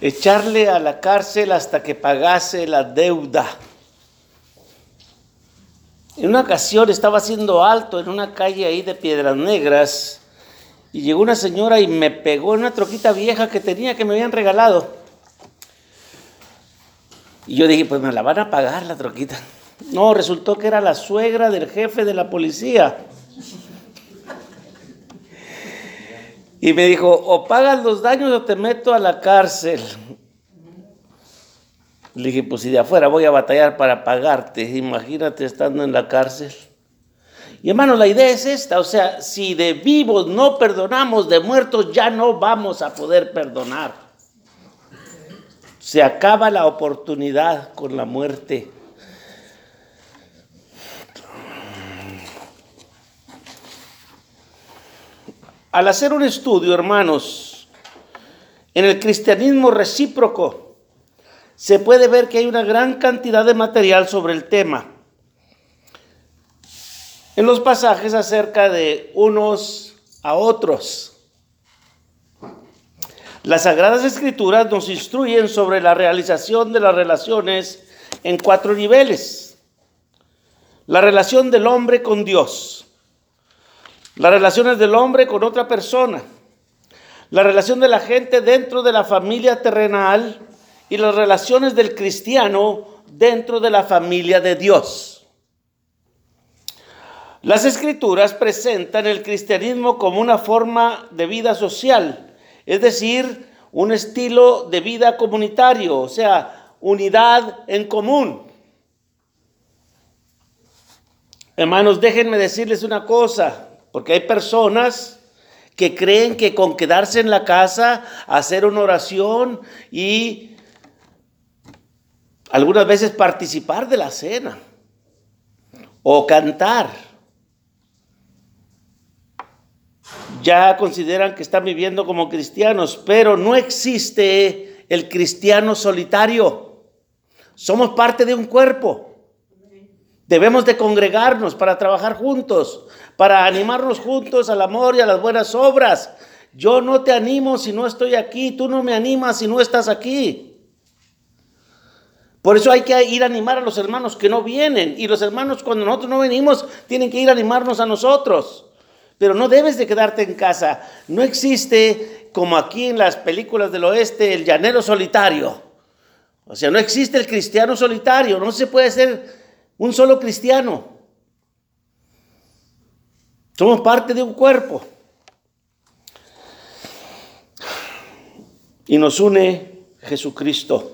echarle a la cárcel hasta que pagase la deuda. En una ocasión estaba haciendo alto en una calle ahí de Piedras Negras y llegó una señora y me pegó en una troquita vieja que tenía que me habían regalado. Y yo dije, pues me la van a pagar la troquita. No, resultó que era la suegra del jefe de la policía. Y me dijo, o pagas los daños o te meto a la cárcel. Le dije, pues si de afuera voy a batallar para pagarte, imagínate estando en la cárcel. Y hermano, la idea es esta, o sea, si de vivos no perdonamos, de muertos ya no vamos a poder perdonar. Se acaba la oportunidad con la muerte. Al hacer un estudio, hermanos, en el cristianismo recíproco, se puede ver que hay una gran cantidad de material sobre el tema. En los pasajes acerca de unos a otros. Las Sagradas Escrituras nos instruyen sobre la realización de las relaciones en cuatro niveles. La relación del hombre con Dios. Las relaciones del hombre con otra persona. La relación de la gente dentro de la familia terrenal y las relaciones del cristiano dentro de la familia de Dios. Las escrituras presentan el cristianismo como una forma de vida social, es decir, un estilo de vida comunitario, o sea, unidad en común. Hermanos, déjenme decirles una cosa, porque hay personas que creen que con quedarse en la casa, hacer una oración y algunas veces participar de la cena o cantar. Ya consideran que están viviendo como cristianos, pero no existe el cristiano solitario. Somos parte de un cuerpo. Debemos de congregarnos para trabajar juntos, para animarnos juntos al amor y a las buenas obras. Yo no te animo si no estoy aquí, tú no me animas si no estás aquí. Por eso hay que ir a animar a los hermanos que no vienen. Y los hermanos cuando nosotros no venimos tienen que ir a animarnos a nosotros. Pero no debes de quedarte en casa. No existe como aquí en las películas del oeste el llanero solitario. O sea, no existe el cristiano solitario. No se puede ser un solo cristiano. Somos parte de un cuerpo. Y nos une Jesucristo.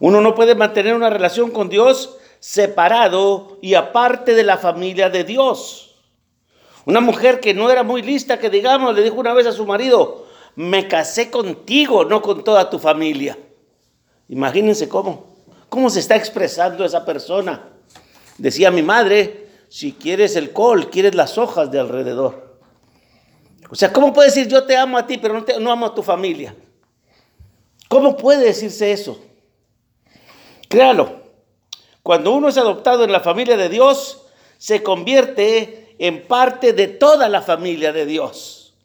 Uno no puede mantener una relación con Dios separado y aparte de la familia de Dios. Una mujer que no era muy lista, que digamos, le dijo una vez a su marido, me casé contigo, no con toda tu familia. Imagínense cómo, cómo se está expresando esa persona. Decía mi madre, si quieres el col, quieres las hojas de alrededor. O sea, ¿cómo puede decir yo te amo a ti, pero no, no amo a tu familia? ¿Cómo puede decirse eso? Créalo, cuando uno es adoptado en la familia de Dios, se convierte en parte de toda la familia de Dios.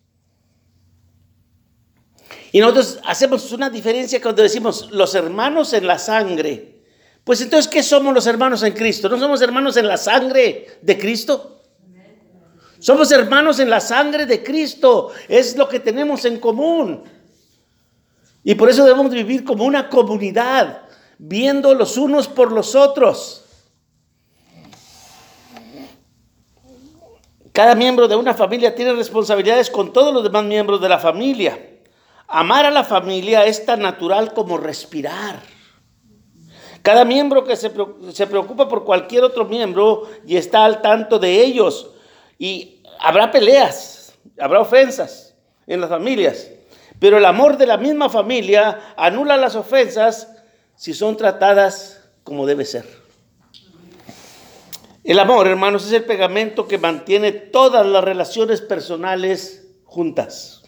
Y nosotros hacemos una diferencia cuando decimos los hermanos en la sangre. Pues entonces, ¿qué somos los hermanos en Cristo? ¿No somos hermanos en la sangre de Cristo? Somos hermanos en la sangre de Cristo. Es lo que tenemos en común. Y por eso debemos vivir como una comunidad viendo los unos por los otros. Cada miembro de una familia tiene responsabilidades con todos los demás miembros de la familia. Amar a la familia es tan natural como respirar. Cada miembro que se, preocupa por cualquier otro miembro y está al tanto de ellos. Y habrá peleas, habrá ofensas en las familias. Pero el amor de la misma familia anula las ofensas si son tratadas como debe ser. El amor, hermanos, es el pegamento que mantiene todas las relaciones personales juntas.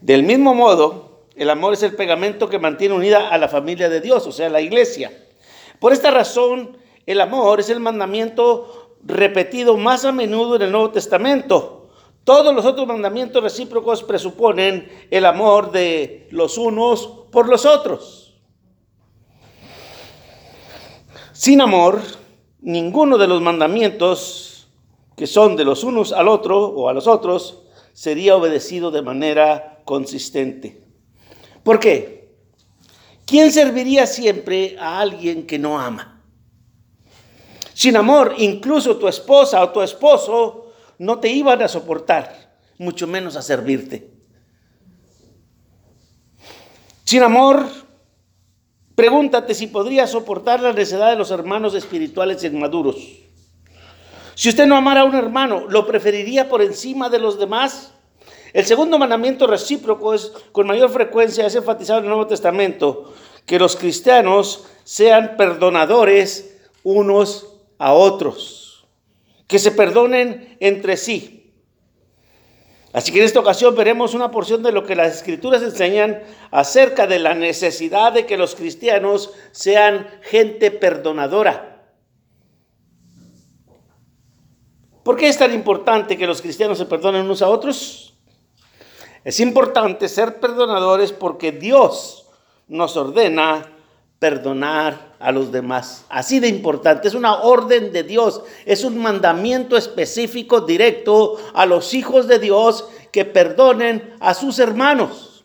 Del mismo modo, el amor es el pegamento que mantiene unida a la familia de Dios, o sea, la iglesia. Por esta razón, el amor es el mandamiento repetido más a menudo en el Nuevo Testamento. Todos los otros mandamientos recíprocos presuponen el amor de los unos por los otros. Sin amor, ninguno de los mandamientos que son de los unos al otro o a los otros sería obedecido de manera consistente. ¿Por qué? ¿Quién serviría siempre a alguien que no ama? Sin amor, incluso tu esposa o tu esposo no te iban a soportar, mucho menos a servirte. Sin amor, pregúntate si podría soportar la necesidad de los hermanos espirituales inmaduros. Si usted no amara a un hermano, ¿lo preferiría por encima de los demás? El segundo mandamiento recíproco es, con mayor frecuencia, es enfatizado en el Nuevo Testamento, que los cristianos sean perdonadores unos a otros que se perdonen entre sí. Así que en esta ocasión veremos una porción de lo que las escrituras enseñan acerca de la necesidad de que los cristianos sean gente perdonadora. ¿Por qué es tan importante que los cristianos se perdonen unos a otros? Es importante ser perdonadores porque Dios nos ordena perdonar a los demás. Así de importante, es una orden de Dios, es un mandamiento específico directo a los hijos de Dios que perdonen a sus hermanos.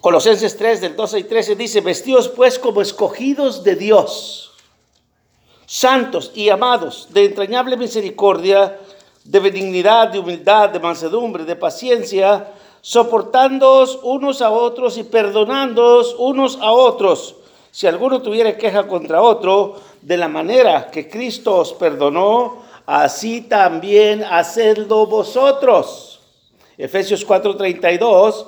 Colosenses 3 del 12 y 13 dice, vestidos pues como escogidos de Dios, santos y amados, de entrañable misericordia, de benignidad, de humildad, de mansedumbre, de paciencia, soportándoos unos a otros y perdonándoos unos a otros. Si alguno tuviera queja contra otro, de la manera que Cristo os perdonó, así también hacedlo vosotros. Efesios 4:32,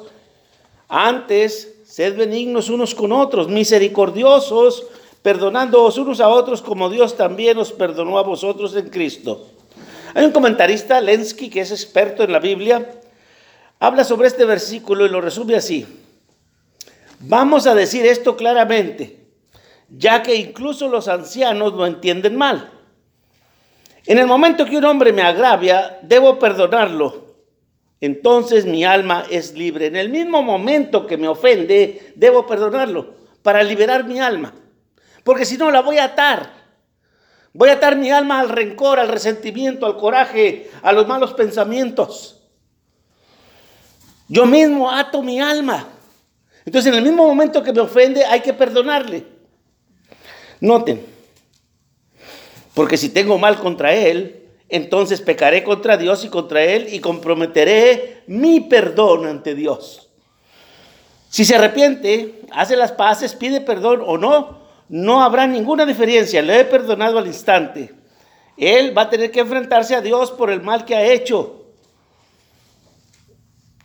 antes, sed benignos unos con otros, misericordiosos, perdonándoos unos a otros como Dios también os perdonó a vosotros en Cristo. Hay un comentarista, Lensky, que es experto en la Biblia, habla sobre este versículo y lo resume así. Vamos a decir esto claramente, ya que incluso los ancianos lo entienden mal. En el momento que un hombre me agravia, debo perdonarlo. Entonces mi alma es libre. En el mismo momento que me ofende, debo perdonarlo para liberar mi alma. Porque si no, la voy a atar. Voy a atar mi alma al rencor, al resentimiento, al coraje, a los malos pensamientos. Yo mismo ato mi alma. Entonces, en el mismo momento que me ofende, hay que perdonarle. Noten, porque si tengo mal contra él, entonces pecaré contra Dios y contra él y comprometeré mi perdón ante Dios. Si se arrepiente, hace las paces, pide perdón o no, no habrá ninguna diferencia. Le he perdonado al instante. Él va a tener que enfrentarse a Dios por el mal que ha hecho.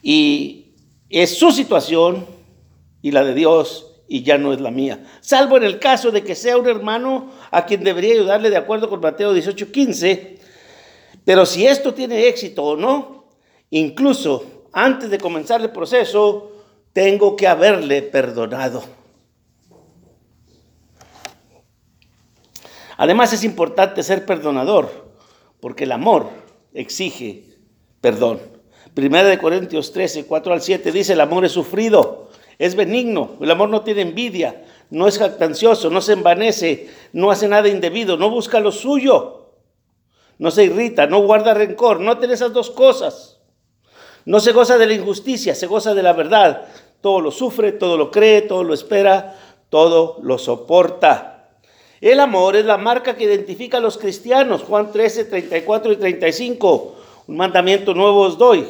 Y es su situación y la de Dios y ya no es la mía. Salvo en el caso de que sea un hermano a quien debería ayudarle de acuerdo con Mateo 18:15. Pero si esto tiene éxito o no, incluso antes de comenzar el proceso, tengo que haberle perdonado. Además es importante ser perdonador, porque el amor exige perdón. Primera de Corintios 13, 4 al 7 dice, el amor es sufrido, es benigno, el amor no tiene envidia, no es jactancioso, no se envanece, no hace nada indebido, no busca lo suyo, no se irrita, no guarda rencor, no tiene esas dos cosas. No se goza de la injusticia, se goza de la verdad. Todo lo sufre, todo lo cree, todo lo espera, todo lo soporta. El amor es la marca que identifica a los cristianos. Juan 13, 34 y 35. Un mandamiento nuevo os doy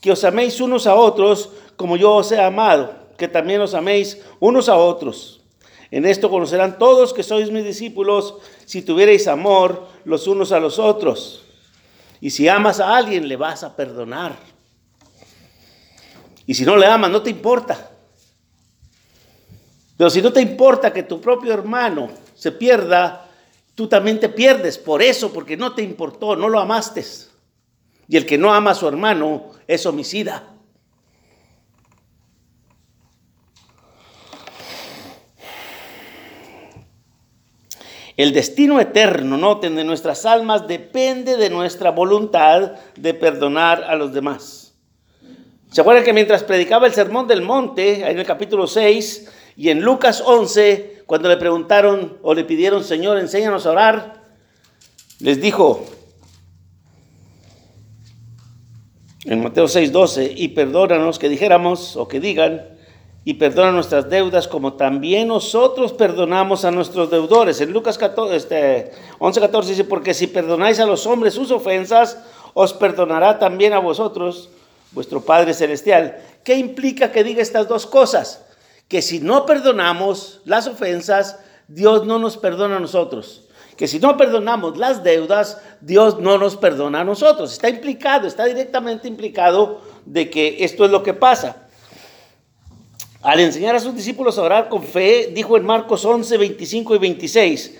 que os améis unos a otros como yo os he amado, que también os améis unos a otros. En esto conocerán todos que sois mis discípulos si tuvierais amor los unos a los otros. Y si amas a alguien, le vas a perdonar. Y si no le amas, no te importa. Pero si no te importa que tu propio hermano se pierda, tú también te pierdes por eso, porque no te importó, no lo amaste. Y el que no ama a su hermano es homicida. El destino eterno, noten, de nuestras almas depende de nuestra voluntad de perdonar a los demás. ¿Se acuerdan que mientras predicaba el sermón del monte, en el capítulo 6, y en Lucas 11, cuando le preguntaron o le pidieron, Señor, enséñanos a orar, les dijo en Mateo 6, 12, y perdónanos que dijéramos o que digan, y perdona nuestras deudas como también nosotros perdonamos a nuestros deudores. En Lucas 14, este, 11, 14 dice, porque si perdonáis a los hombres sus ofensas, os perdonará también a vosotros vuestro Padre Celestial. ¿Qué implica que diga estas dos cosas? Que si no perdonamos las ofensas, Dios no nos perdona a nosotros. Que si no perdonamos las deudas, Dios no nos perdona a nosotros. Está implicado, está directamente implicado de que esto es lo que pasa. Al enseñar a sus discípulos a orar con fe, dijo en Marcos 11, 25 y 26,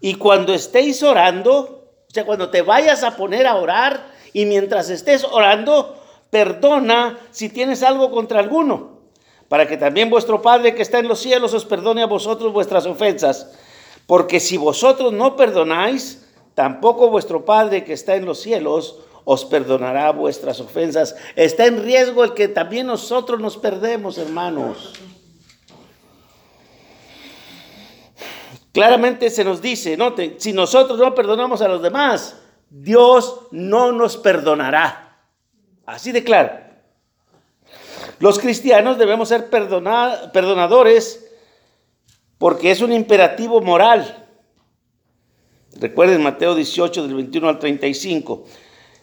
y cuando estéis orando, o sea, cuando te vayas a poner a orar y mientras estés orando, perdona si tienes algo contra alguno, para que también vuestro Padre que está en los cielos os perdone a vosotros vuestras ofensas. Porque si vosotros no perdonáis, tampoco vuestro Padre que está en los cielos os perdonará vuestras ofensas. Está en riesgo el que también nosotros nos perdemos, hermanos. Claramente se nos dice, noten, si nosotros no perdonamos a los demás, Dios no nos perdonará. Así de claro. Los cristianos debemos ser perdonadores porque es un imperativo moral. Recuerden Mateo 18 del 21 al 35.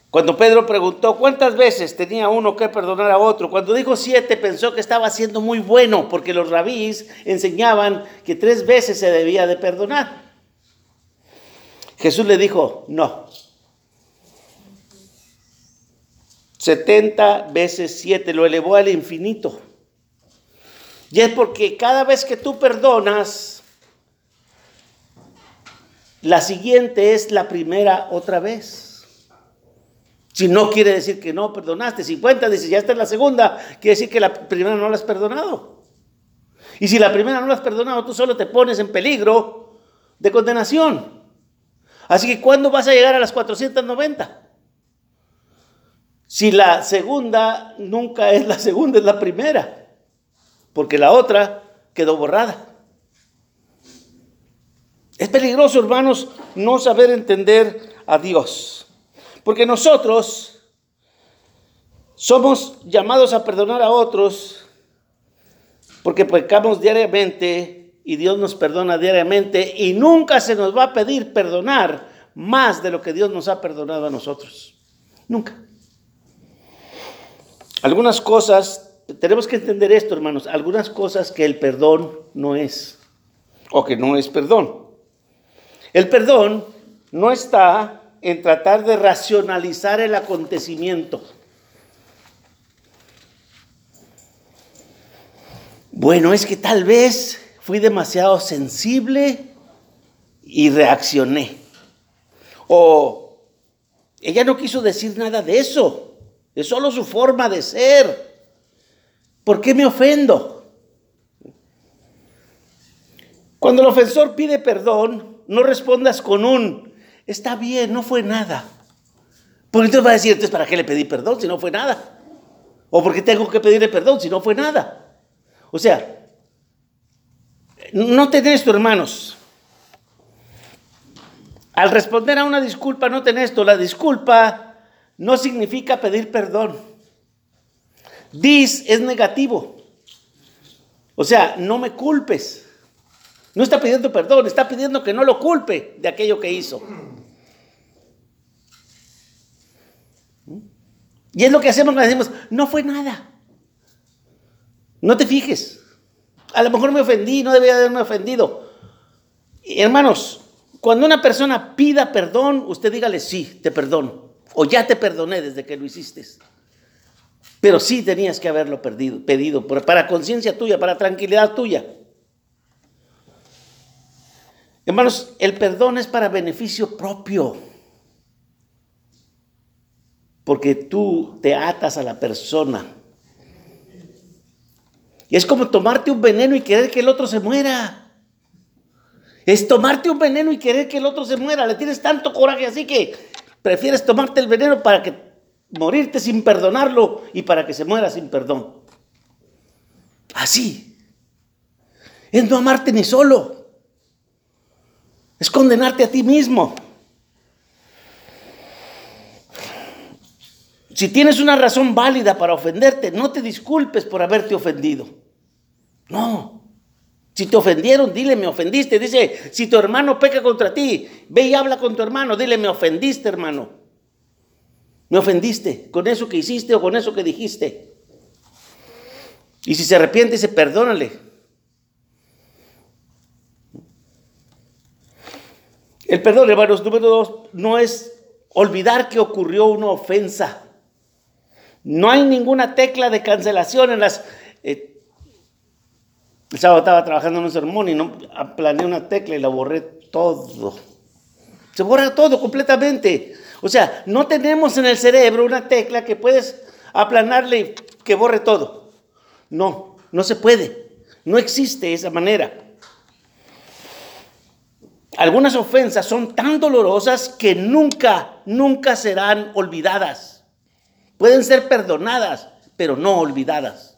Cuando Pedro preguntó cuántas veces tenía uno que perdonar a otro, cuando dijo siete pensó que estaba siendo muy bueno porque los rabís enseñaban que tres veces se debía de perdonar. Jesús le dijo, no. 70 veces 7 lo elevó al infinito. Y es porque cada vez que tú perdonas, la siguiente es la primera otra vez. Si no quiere decir que no perdonaste. 50 dice, ya está en la segunda, quiere decir que la primera no la has perdonado. Y si la primera no la has perdonado, tú solo te pones en peligro de condenación. Así que ¿cuándo vas a llegar a las 490? Si la segunda nunca es la segunda, es la primera. Porque la otra quedó borrada. Es peligroso, hermanos, no saber entender a Dios. Porque nosotros somos llamados a perdonar a otros porque pecamos diariamente y Dios nos perdona diariamente y nunca se nos va a pedir perdonar más de lo que Dios nos ha perdonado a nosotros. Nunca. Algunas cosas, tenemos que entender esto, hermanos, algunas cosas que el perdón no es o que no es perdón. El perdón no está en tratar de racionalizar el acontecimiento. Bueno, es que tal vez fui demasiado sensible y reaccioné. O ella no quiso decir nada de eso. Es solo su forma de ser. ¿Por qué me ofendo? Cuando el ofensor pide perdón, no respondas con un Está bien, no fue nada. Porque entonces va a decir, entonces, ¿para qué le pedí perdón si no fue nada? ¿O por qué tengo que pedirle perdón si no fue nada? O sea, no tenés esto, hermanos. Al responder a una disculpa, no tenés esto. La disculpa no significa pedir perdón. Dis es negativo. O sea, no me culpes. No está pidiendo perdón, está pidiendo que no lo culpe de aquello que hizo. Y es lo que hacemos cuando decimos, no fue nada. No te fijes. A lo mejor me ofendí, no debía haberme ofendido. Hermanos, cuando una persona pida perdón, usted dígale, sí, te perdono. O ya te perdoné desde que lo hiciste. Pero sí tenías que haberlo pedido para conciencia tuya, para tranquilidad tuya. Hermanos, el perdón es para beneficio propio porque tú te atas a la persona. Y es como tomarte un veneno y querer que el otro se muera. Es tomarte un veneno y querer que el otro se muera. Le tienes tanto coraje así que prefieres tomarte el veneno para que morirte sin perdonarlo y para que se muera sin perdón. Así. Es no amarte ni solo. Es condenarte a ti mismo. Si tienes una razón válida para ofenderte, no te disculpes por haberte ofendido. No. Si te ofendieron, dile, me ofendiste. Dice, si tu hermano peca contra ti, ve y habla con tu hermano. Dile, me ofendiste, hermano. Me ofendiste con eso que hiciste o con eso que dijiste. Y si se arrepiente, dice, perdónale. El perdón, hermanos, número dos, no es olvidar que ocurrió una ofensa. No hay ninguna tecla de cancelación en las... El sábado estaba trabajando en un sermón y no planeé una tecla y la borré todo. Se borra todo completamente. O sea, no tenemos en el cerebro una tecla que puedes aplanarle que borre todo. No, no se puede. No existe esa manera. Algunas ofensas son tan dolorosas que nunca, nunca serán olvidadas. Pueden ser perdonadas, pero no olvidadas.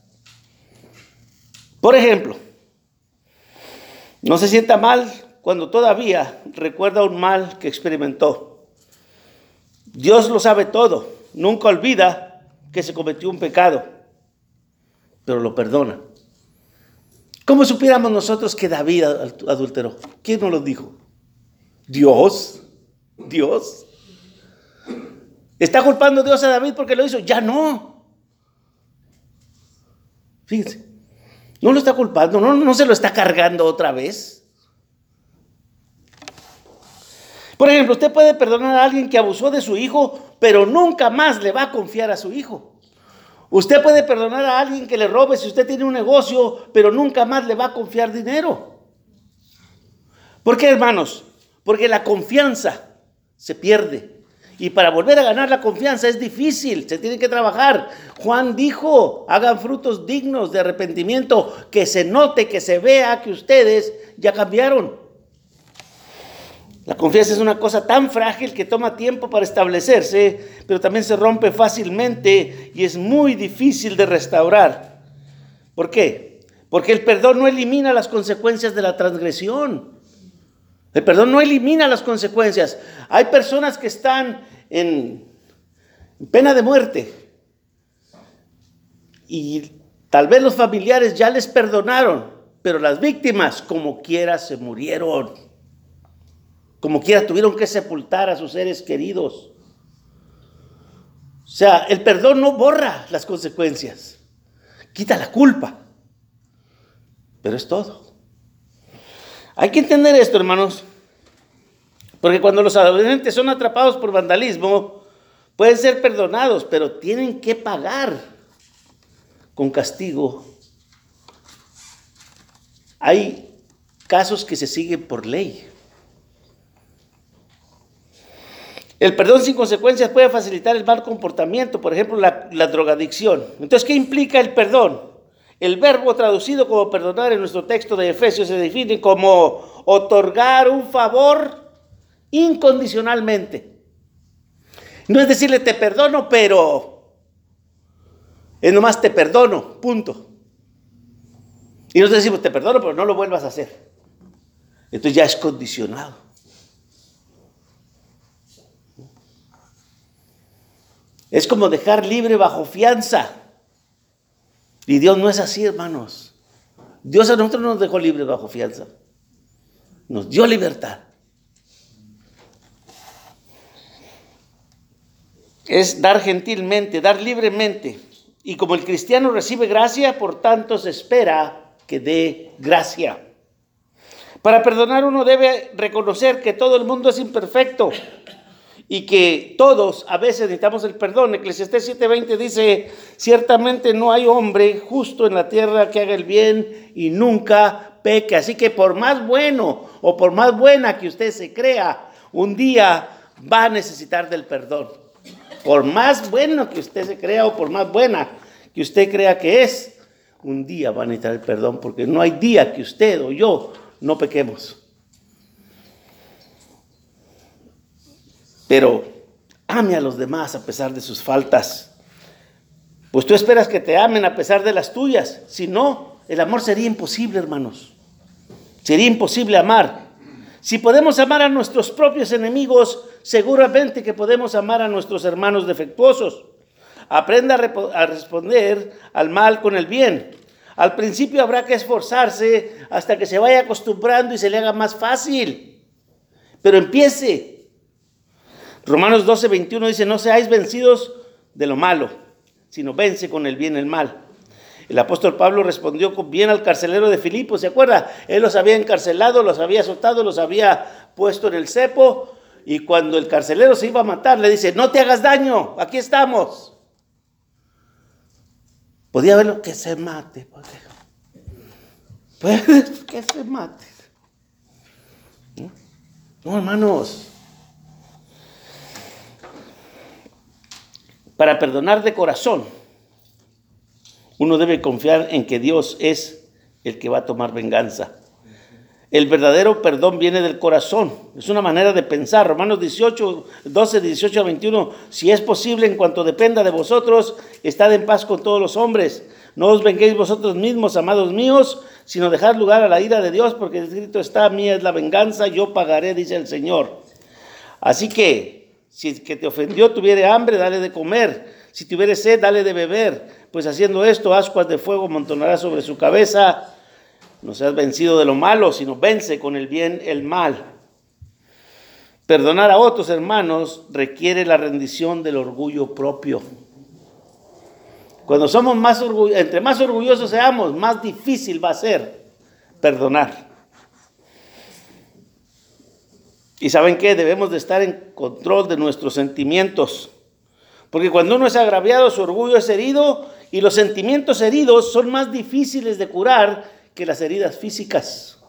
Por ejemplo, no se sienta mal cuando todavía recuerda un mal que experimentó. Dios lo sabe todo, nunca olvida que se cometió un pecado, pero lo perdona. ¿Cómo supiéramos nosotros que David adulteró? ¿Quién nos lo dijo? Dios. Dios. ¿Está culpando Dios a David porque lo hizo? Ya no. Fíjense. No lo está culpando, no, no se lo está cargando otra vez. Por ejemplo, usted puede perdonar a alguien que abusó de su hijo, pero nunca más le va a confiar a su hijo. Usted puede perdonar a alguien que le robe si usted tiene un negocio, pero nunca más le va a confiar dinero. ¿Por qué, hermanos? Porque la confianza se pierde. Y para volver a ganar la confianza es difícil, se tiene que trabajar. Juan dijo, hagan frutos dignos de arrepentimiento, que se note, que se vea que ustedes ya cambiaron. La confianza es una cosa tan frágil que toma tiempo para establecerse, pero también se rompe fácilmente y es muy difícil de restaurar. ¿Por qué? Porque el perdón no elimina las consecuencias de la transgresión. El perdón no elimina las consecuencias. Hay personas que están en pena de muerte y tal vez los familiares ya les perdonaron, pero las víctimas como quiera se murieron. Como quiera tuvieron que sepultar a sus seres queridos. O sea, el perdón no borra las consecuencias, quita la culpa, pero es todo. Hay que entender esto, hermanos. Porque cuando los adolescentes son atrapados por vandalismo, pueden ser perdonados, pero tienen que pagar con castigo. Hay casos que se siguen por ley. El perdón sin consecuencias puede facilitar el mal comportamiento, por ejemplo, la, drogadicción. Entonces, ¿qué implica el perdón? El verbo traducido como perdonar en nuestro texto de Efesios se define como otorgar un favor incondicionalmente. No es decirle te perdono, pero es nomás te perdono, punto. Y nosotros decimos te perdono, pero no lo vuelvas a hacer. Entonces ya es condicionado. Es como dejar libre bajo fianza. Y Dios no es así, hermanos. Dios a nosotros no nos dejó libres bajo fianza. Nos dio libertad. Es dar gentilmente, dar libremente. Y como el cristiano recibe gracia, por tanto se espera que dé gracia. Para perdonar uno debe reconocer que todo el mundo es imperfecto y que todos a veces necesitamos el perdón. Eclesiastés 7:20 dice, ciertamente no hay hombre justo en la tierra que haga el bien y nunca peque. Así que por más bueno o por más buena que usted se crea, un día va a necesitar del perdón. Por más bueno que usted se crea o por más buena que usted crea que es, un día va a necesitar el perdón porque no hay día que usted o yo no pequemos. Pero ame a los demás a pesar de sus faltas. Pues tú esperas que te amen a pesar de las tuyas. Si no, el amor sería imposible, hermanos. Sería imposible amar. Si podemos amar a nuestros propios enemigos, seguramente que podemos amar a nuestros hermanos defectuosos. Aprenda a, responder al mal con el bien. Al principio habrá que esforzarse hasta que se vaya acostumbrando y se le haga más fácil. Pero empiece. Romanos 12, 21 dice, no seáis vencidos de lo malo, sino vence con el bien el mal. El apóstol Pablo respondió bien al carcelero de Filipo, ¿se acuerda? Él los había encarcelado, los había azotado, los había puesto en el cepo, y cuando el carcelero se iba a matar, le dice, no te hagas daño, aquí estamos. Podía verlo, que se mate. Pues, que se mate. No, hermanos. Para perdonar de corazón, uno debe confiar en que Dios es el que va a tomar venganza. El verdadero perdón viene del corazón. Es una manera de pensar. Romanos 18, 12, 18 a 21. Si es posible, en cuanto dependa de vosotros, estad en paz con todos los hombres. No os venguéis vosotros mismos, amados míos, sino dejad lugar a la ira de Dios, porque escrito está, mía es la venganza, yo pagaré, dice el Señor. Así que, si el que te ofendió tuviere hambre, dale de comer. Si tuviere sed, dale de beber. Pues haciendo esto, ascuas de fuego montonará sobre su cabeza no seas vencido de lo malo, sino vence con el bien el mal. Perdonar a otros hermanos requiere la rendición del orgullo propio. Cuando somos más orgullosos, entre más orgullosos seamos, más difícil va a ser perdonar. Y saben qué, debemos de estar en control de nuestros sentimientos. Porque cuando uno es agraviado, su orgullo es herido y los sentimientos heridos son más difíciles de curar que las heridas físicas.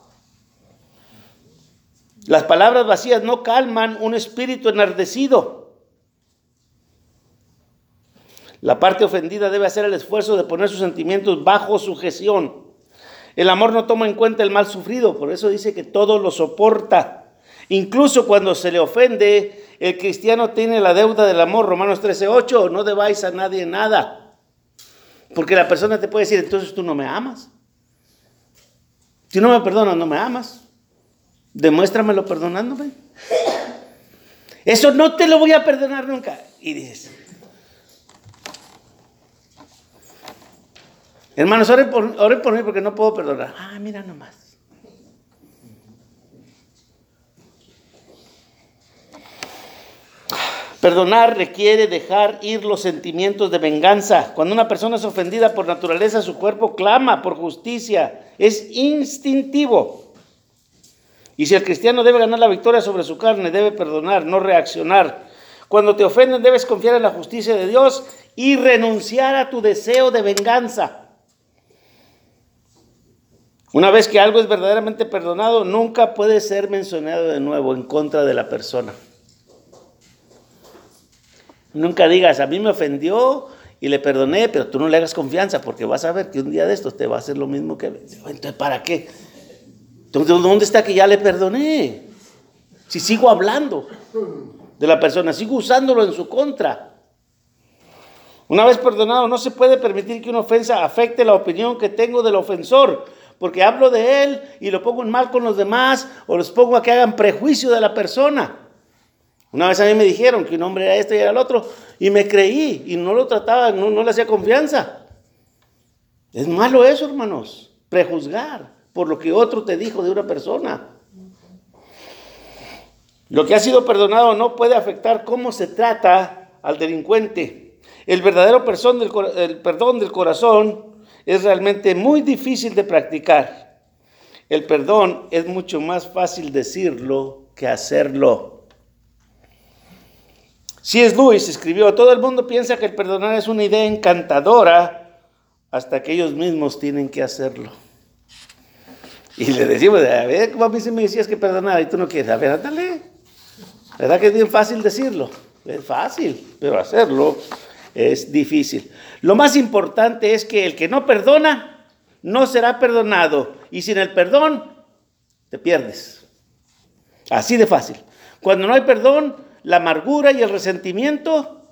Las palabras vacías no calman un espíritu enardecido. La parte ofendida debe hacer el esfuerzo de poner sus sentimientos bajo sujeción. El amor no toma en cuenta el mal sufrido, por eso dice que todo lo soporta. Incluso cuando se le ofende, el cristiano tiene la deuda del amor, Romanos 13:8, no debáis a nadie nada. Porque la persona te puede decir, entonces tú no me amas. Si no me perdonas, no me amas. Demuéstramelo perdonándome. Eso no te lo voy a perdonar nunca. Y dices, hermanos, oren por, por mí porque no puedo perdonar. Ah, mira nomás. Perdonar requiere dejar ir los sentimientos de venganza. Cuando una persona es ofendida por naturaleza, su cuerpo clama por justicia. Es instintivo. Y si el cristiano debe ganar la victoria sobre su carne, debe perdonar, no reaccionar. Cuando te ofenden, debes confiar en la justicia de Dios y renunciar a tu deseo de venganza. Una vez que algo es verdaderamente perdonado, nunca puede ser mencionado de nuevo en contra de la persona. Nunca digas, a mí me ofendió y le perdoné, pero tú no le hagas confianza porque vas a ver que un día de estos te va a hacer lo mismo que... Entonces, ¿para qué? ¿Dónde está que ya le perdoné? Si sigo hablando de la persona, sigo usándolo en su contra. Una vez perdonado, no se puede permitir que una ofensa afecte la opinión que tengo del ofensor, porque hablo de él y lo pongo en mal con los demás o los pongo a que hagan prejuicio de la persona. Una vez a mí me dijeron que un hombre era esto y era el otro, y me creí y no lo trataba, no, no le hacía confianza. Es malo eso, hermanos, prejuzgar por lo que otro te dijo de una persona. Lo que ha sido perdonado no puede afectar cómo se trata al delincuente. El verdadero el perdón del corazón es realmente muy difícil de practicar. El perdón es mucho más fácil decirlo que hacerlo. Si es Luis escribió, todo el mundo piensa que el perdonar es una idea encantadora hasta que ellos mismos tienen que hacerlo. Y le decimos, a ver, ¿cómo a mí me decías que perdonar y tú no quieres? A ver, dale. ¿Verdad que es bien fácil decirlo? Es fácil, pero hacerlo es difícil. Lo más importante es que el que no perdona no será perdonado. Y sin el perdón, te pierdes. Así de fácil. Cuando no hay perdón, la amargura y el resentimiento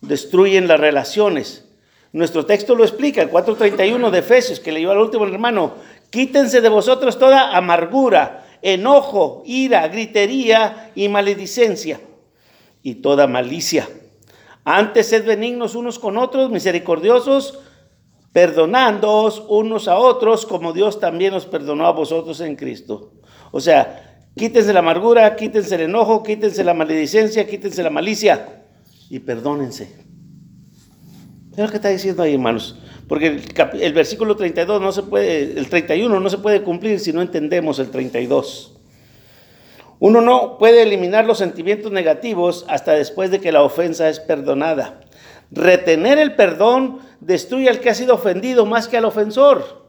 destruyen las relaciones. Nuestro texto lo explica, el 4.31 de Efesios, que leyó al último hermano, quítense de vosotros toda amargura, enojo, ira, gritería y maledicencia y toda malicia. Antes sed benignos unos con otros, misericordiosos, perdonándoos unos a otros, como Dios también os perdonó a vosotros en Cristo. O sea, quítense la amargura, quítense el enojo, quítense la maledicencia, quítense la malicia y perdónense. Es lo que está diciendo ahí, hermanos. Porque el, el, versículo 32 no se puede, el 31 no se puede cumplir si no entendemos el 32. Uno no puede eliminar los sentimientos negativos hasta después de que la ofensa es perdonada. Retener el perdón destruye al que ha sido ofendido más que al ofensor.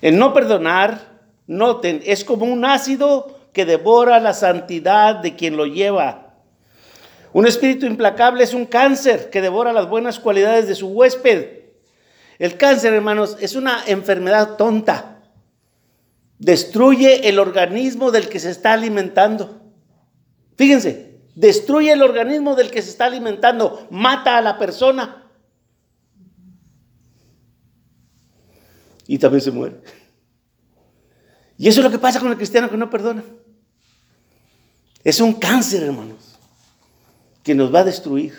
El no perdonar, noten, es como un ácido que devora la santidad de quien lo lleva. Un espíritu implacable es un cáncer que devora las buenas cualidades de su huésped. El cáncer, hermanos, es una enfermedad tonta. Destruye el organismo del que se está alimentando. Fíjense, destruye el organismo del que se está alimentando, mata a la persona. Y también se muere. Y eso es lo que pasa con el cristiano que no perdona. Es un cáncer, hermanos, que nos va a destruir.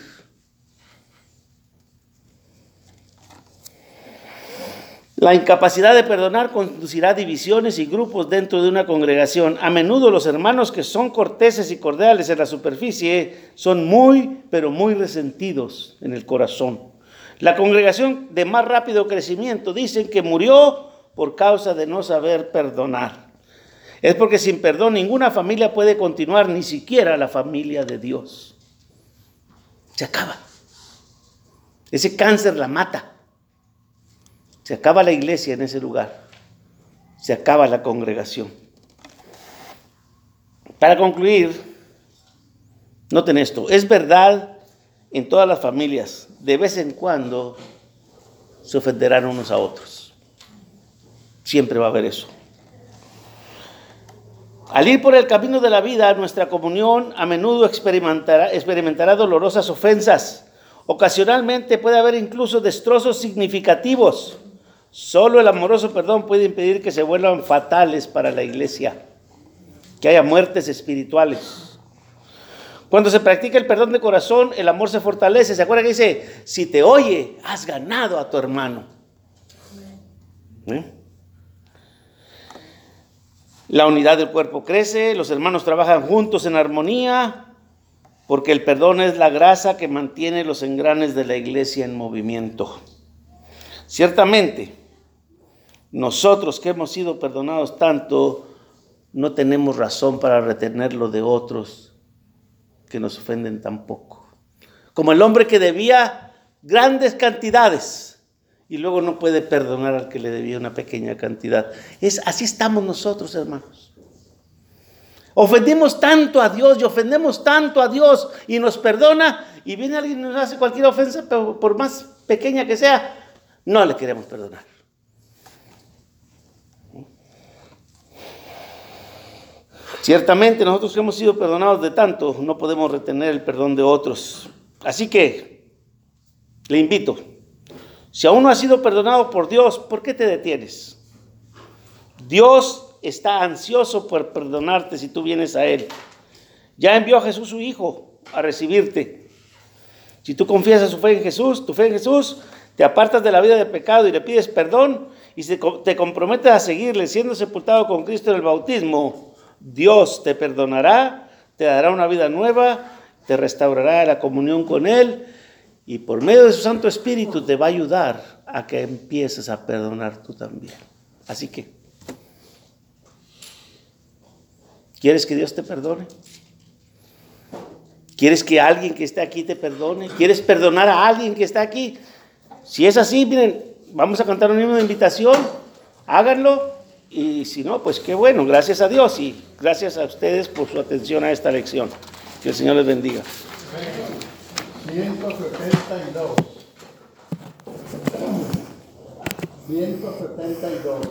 La incapacidad de perdonar conducirá a divisiones y grupos dentro de una congregación. A menudo los hermanos que son corteses y cordiales en la superficie son muy, pero muy resentidos en el corazón. La congregación de más rápido crecimiento dicen que murió por causa de no saber perdonar. Es porque sin perdón ninguna familia puede continuar, ni siquiera la familia de Dios. Se acaba. Ese cáncer la mata. Se acaba la iglesia en ese lugar. Se acaba la congregación. Para concluir, noten esto, es verdad en todas las familias, de vez en cuando se ofenderán unos a otros. Siempre va a haber eso. Al ir por el camino de la vida, nuestra comunión a menudo experimentará, experimentará dolorosas ofensas. Ocasionalmente puede haber incluso destrozos significativos. Solo el amoroso perdón puede impedir que se vuelvan fatales para la iglesia, que haya muertes espirituales. Cuando se practica el perdón de corazón, el amor se fortalece. ¿Se acuerda que dice, si te oye, has ganado a tu hermano? ¿Eh? La unidad del cuerpo crece, los hermanos trabajan juntos en armonía, porque el perdón es la grasa que mantiene los engranes de la iglesia en movimiento. Ciertamente, nosotros que hemos sido perdonados tanto, no tenemos razón para retener lo de otros que nos ofenden tan poco. Como el hombre que debía grandes cantidades y luego no puede perdonar al que le debía una pequeña cantidad. Es así estamos nosotros, hermanos. Ofendimos tanto a Dios y ofendemos tanto a Dios y nos perdona y viene alguien y nos hace cualquier ofensa, pero por más pequeña que sea, no le queremos perdonar. Ciertamente nosotros que hemos sido perdonados de tanto, no podemos retener el perdón de otros. Así que le invito, si aún no has sido perdonado por Dios, ¿por qué te detienes? Dios está ansioso por perdonarte si tú vienes a Él. Ya envió a Jesús su Hijo a recibirte. Si tú confiesas su fe en Jesús, tu fe en Jesús, te apartas de la vida de pecado y le pides perdón y te comprometes a seguirle siendo sepultado con Cristo en el bautismo, Dios te perdonará, te dará una vida nueva, te restaurará la comunión con Él y por medio de su Santo Espíritu te va a ayudar a que empieces a perdonar tú también. Así que, ¿quieres que Dios te perdone? ¿Quieres que alguien que esté aquí te perdone? ¿Quieres perdonar a alguien que está aquí? Si es así, miren, vamos a cantar un himno de invitación, háganlo y si no, pues qué bueno, gracias a Dios y gracias a ustedes por su atención a esta lección. Que el Señor les bendiga. 172. 172.